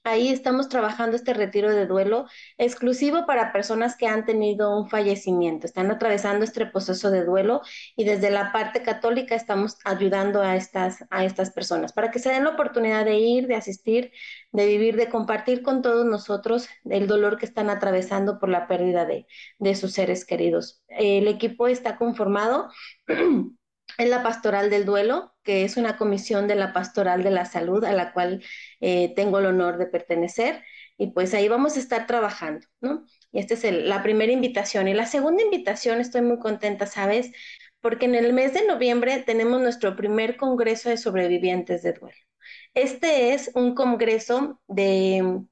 Ahí estamos trabajando este retiro de duelo exclusivo para personas que han tenido un fallecimiento, están atravesando este proceso de duelo y desde la parte católica estamos ayudando a estas, a estas personas para que se den la oportunidad de ir, de asistir, de vivir, de compartir con todos nosotros el dolor que están atravesando por la pérdida de, de sus seres queridos. El equipo está conformado es la Pastoral del Duelo, que es una comisión de la Pastoral de la Salud a la cual eh, tengo el honor de pertenecer. Y pues ahí vamos a estar trabajando, ¿no? Y esta es la primera invitación. Y la segunda invitación, estoy muy contenta, ¿sabes? Porque en el mes de noviembre tenemos nuestro primer Congreso de Sobrevivientes de Duelo. Este es un congreso de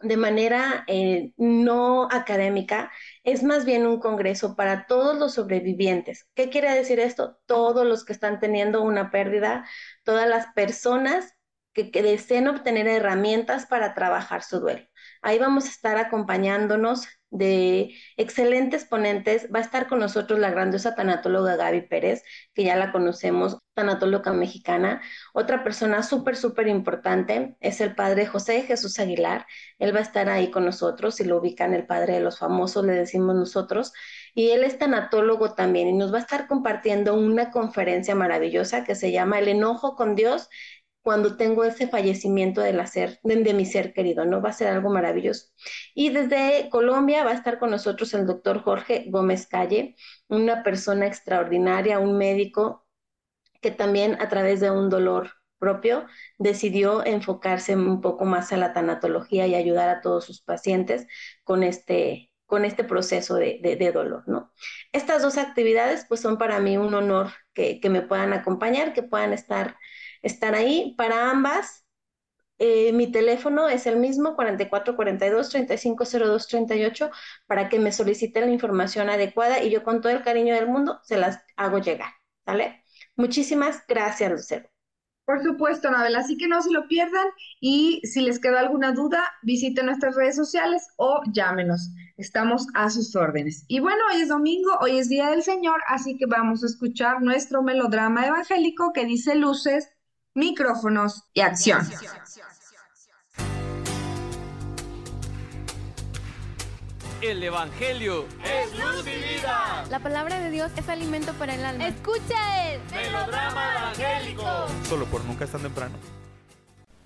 de manera eh, no académica, es más bien un congreso para todos los sobrevivientes. ¿Qué quiere decir esto? Todos los que están teniendo una pérdida, todas las personas que, que deseen obtener herramientas para trabajar su duelo. Ahí vamos a estar acompañándonos de excelentes ponentes. Va a estar con nosotros la grandiosa tanatóloga Gaby Pérez, que ya la conocemos, tanatóloga mexicana. Otra persona súper, súper importante es el padre José Jesús Aguilar. Él va a estar ahí con nosotros, si lo ubican el padre de los famosos, le decimos nosotros. Y él es tanatólogo también y nos va a estar compartiendo una conferencia maravillosa que se llama El enojo con Dios cuando tengo ese fallecimiento de, la ser, de, mi ser querido, ¿no? Va a ser algo maravilloso. Y desde Colombia va a estar con nosotros el doctor Jorge Gómez Calle, una persona extraordinaria, un médico que también a través de un dolor propio decidió enfocarse un poco más a la tanatología y ayudar a todos sus pacientes con este, con este proceso de, de, de, dolor, ¿no? Estas dos actividades pues son para mí un honor que, que me puedan acompañar, que puedan estar, estar ahí. Para ambas, eh, mi teléfono es el mismo, 4442-350238, para que me soliciten la información adecuada y yo con todo el cariño del mundo se las hago llegar, ¿vale? Muchísimas gracias, Lucero. Por supuesto, Anabel, así que no se lo pierdan y si les queda alguna duda, visiten nuestras redes sociales o llámenos. Estamos a sus órdenes. Y bueno, hoy es domingo, hoy es Día del Señor, así que vamos a escuchar nuestro melodrama evangélico que dice luces, micrófonos y acción. El Evangelio es luz y vida. La palabra de Dios es alimento para el alma. Escucha el melodrama evangélico. Solo por nunca es tan temprano.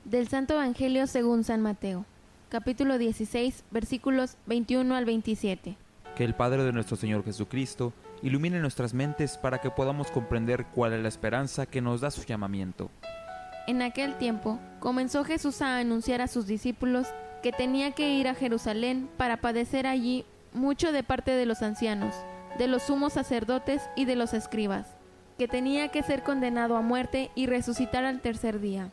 Del Santo Evangelio según San Mateo, capítulo 16, versículos 21 al 27. Que el Padre de nuestro Señor Jesucristo ilumine nuestras mentes para que podamos comprender cuál es la esperanza que nos da su llamamiento. En aquel tiempo comenzó Jesús a anunciar a sus discípulos que tenía que ir a Jerusalén para padecer allí mucho de parte de los ancianos, de los sumos sacerdotes y de los escribas, que tenía que ser condenado a muerte y resucitar al tercer día.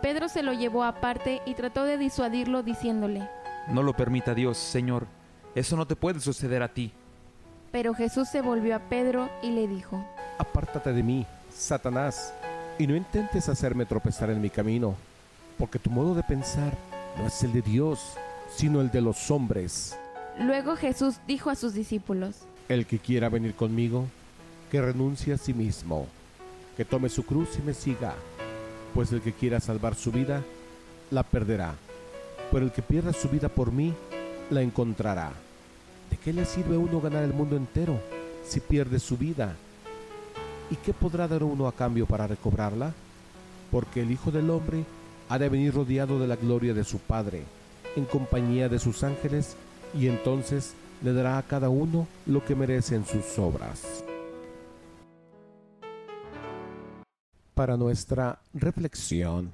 Pedro se lo llevó aparte y trató de disuadirlo diciéndole, No lo permita Dios, Señor, eso no te puede suceder a ti. Pero Jesús se volvió a Pedro y le dijo, Apártate de mí, Satanás, y no intentes hacerme tropezar en mi camino, porque tu modo de pensar no es el de Dios, sino el de los hombres. Luego Jesús dijo a sus discípulos, El que quiera venir conmigo, que renuncie a sí mismo, que tome su cruz y me siga, pues el que quiera salvar su vida, la perderá, pero el que pierda su vida por mí, la encontrará. ¿De qué le sirve a uno ganar el mundo entero si pierde su vida? ¿Y qué podrá dar uno a cambio para recobrarla? Porque el Hijo del Hombre ha de venir rodeado de la gloria de su Padre, en compañía de sus ángeles, y entonces le dará a cada uno lo que merecen sus obras. Para nuestra reflexión.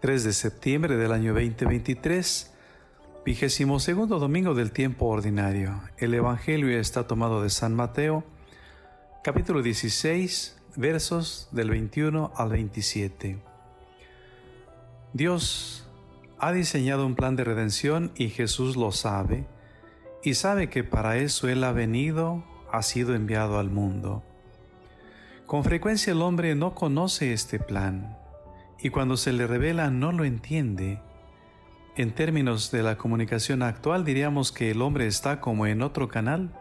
3 de septiembre del año 2023, vigésimo segundo domingo del tiempo ordinario. El Evangelio está tomado de San Mateo, capítulo 16, versos del 21 al 27. Dios ha diseñado un plan de redención y Jesús lo sabe, y sabe que para eso Él ha venido, ha sido enviado al mundo. Con frecuencia el hombre no conoce este plan, y cuando se le revela no lo entiende. En términos de la comunicación actual diríamos que el hombre está como en otro canal,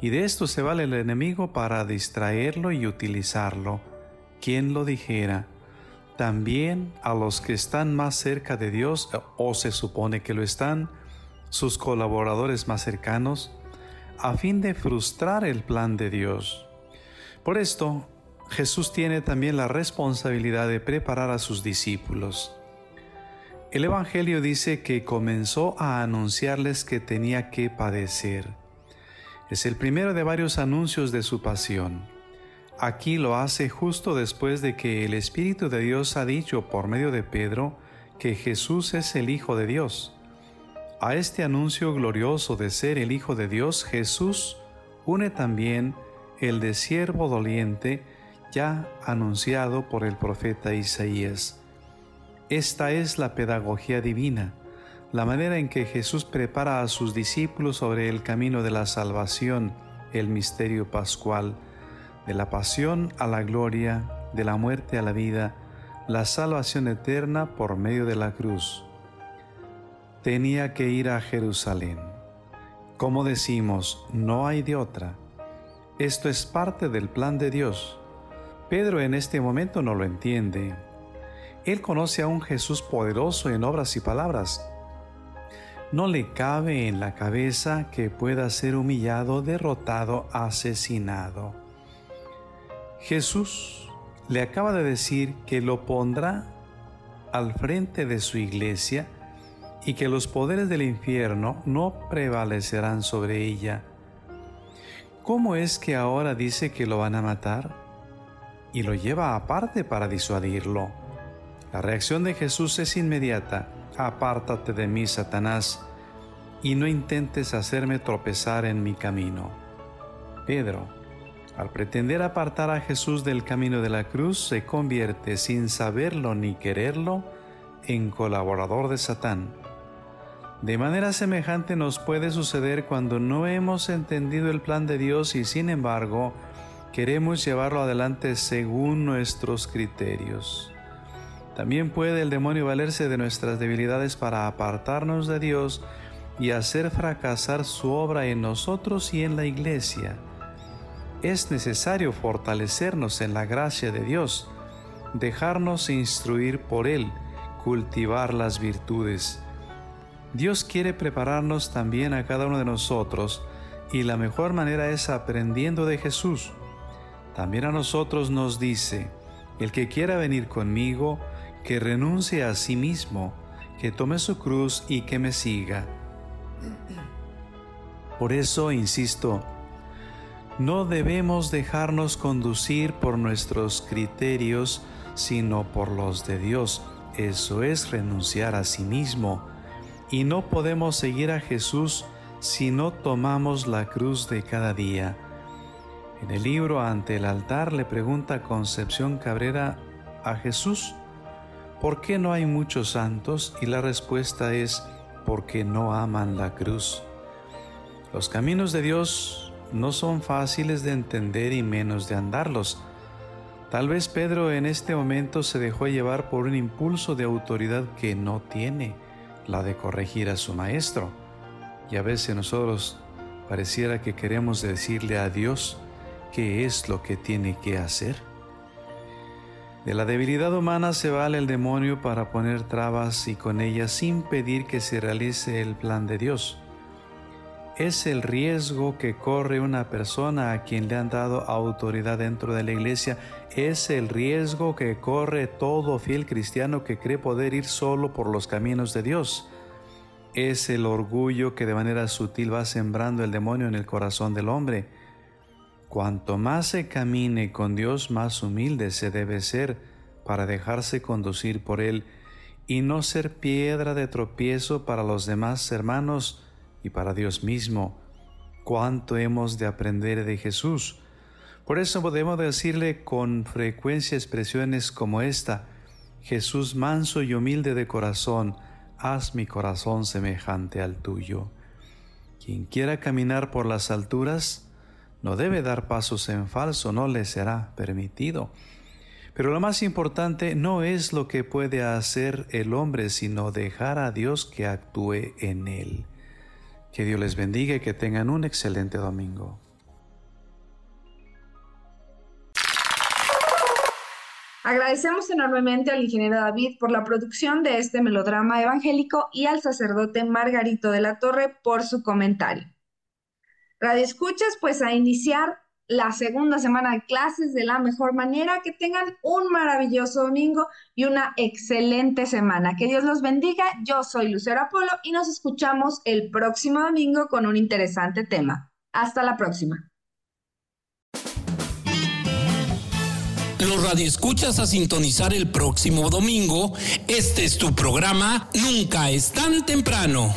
y de esto se vale el enemigo para distraerlo y utilizarlo. ¿Quién lo dijera? también a los que están más cerca de Dios o se supone que lo están, sus colaboradores más cercanos, a fin de frustrar el plan de Dios. Por esto, Jesús tiene también la responsabilidad de preparar a sus discípulos. El Evangelio dice que comenzó a anunciarles que tenía que padecer. Es el primero de varios anuncios de su pasión. Aquí lo hace justo después de que el Espíritu de Dios ha dicho por medio de Pedro que Jesús es el Hijo de Dios. A este anuncio glorioso de ser el Hijo de Dios, Jesús une también el de siervo doliente ya anunciado por el profeta Isaías. Esta es la pedagogía divina, la manera en que Jesús prepara a sus discípulos sobre el camino de la salvación, el misterio pascual, de la pasión a la gloria, de la muerte a la vida, la salvación eterna por medio de la cruz. Tenía que ir a Jerusalén. Como decimos, no hay de otra. Esto es parte del plan de Dios. Pedro en este momento no lo entiende. Él conoce a un Jesús poderoso en obras y palabras. No le cabe en la cabeza que pueda ser humillado, derrotado, asesinado. Jesús le acaba de decir que lo pondrá al frente de su iglesia y que los poderes del infierno no prevalecerán sobre ella. ¿Cómo es que ahora dice que lo van a matar? Y lo lleva aparte para disuadirlo. La reacción de Jesús es inmediata. Apártate de mí, Satanás. y no intentes hacerme tropezar en mi camino. Pedro, al pretender apartar a Jesús del camino de la cruz, se convierte sin saberlo ni quererlo en colaborador de Satán. De manera semejante nos puede suceder cuando no hemos entendido el plan de Dios y sin embargo queremos llevarlo adelante según nuestros criterios. También puede el demonio valerse de nuestras debilidades para apartarnos de Dios y hacer fracasar su obra en nosotros y en la iglesia. Es necesario fortalecernos en la gracia de Dios, dejarnos instruir por Él, cultivar las virtudes. Dios quiere prepararnos también a cada uno de nosotros y la mejor manera es aprendiendo de Jesús. También a nosotros nos dice, el que quiera venir conmigo, que renuncie a sí mismo, que tome su cruz y que me siga. Por eso, insisto, no debemos dejarnos conducir por nuestros criterios, sino por los de Dios. Eso es renunciar a sí mismo. Y no podemos seguir a Jesús si no tomamos la cruz de cada día. En el libro Ante el altar le pregunta Concepción Cabrera a Jesús, ¿por qué no hay muchos santos? Y la respuesta es, porque no aman la cruz. Los caminos de Dios no son fáciles de entender y menos de andarlos. Tal vez Pedro en este momento se dejó llevar por un impulso de autoridad que no tiene, la de corregir a su maestro. Y a veces nosotros pareciera que queremos decirle a Dios qué es lo que tiene que hacer. De la debilidad humana se vale el demonio para poner trabas y con ellas impedir que se realice el plan de Dios es el riesgo que corre una persona a quien le han dado autoridad dentro de la iglesia, es el riesgo que corre todo fiel cristiano que cree poder ir solo por los caminos de Dios. Es el orgullo que de manera sutil va sembrando el demonio en el corazón del hombre. Cuanto más se camine con Dios, más humilde se debe ser para dejarse conducir por Él y no ser piedra de tropiezo para los demás hermanos, y para Dios mismo. Cuánto hemos de aprender de Jesús. Por eso podemos decirle con frecuencia expresiones como esta, Jesús manso y humilde de corazón, haz mi corazón semejante al tuyo. Quien quiera caminar por las alturas, no debe dar pasos en falso, no le será permitido. Pero lo más importante no es lo que puede hacer el hombre, sino dejar a Dios que actúe en él. Que Dios les bendiga y que tengan un excelente domingo. Agradecemos enormemente al ingeniero David por la producción de este melodrama evangélico y al sacerdote Margarito de la Torre por su comentario. Radio Escuchas, pues a iniciar la segunda semana de clases de la mejor manera, que tengan un maravilloso domingo y una excelente semana. Que Dios los bendiga. Yo soy Lucero Apolo y nos escuchamos el próximo domingo con un interesante tema. Hasta la próxima. Los radioescuchas a sintonizar el próximo domingo. Este es tu programa Nunca es tan temprano.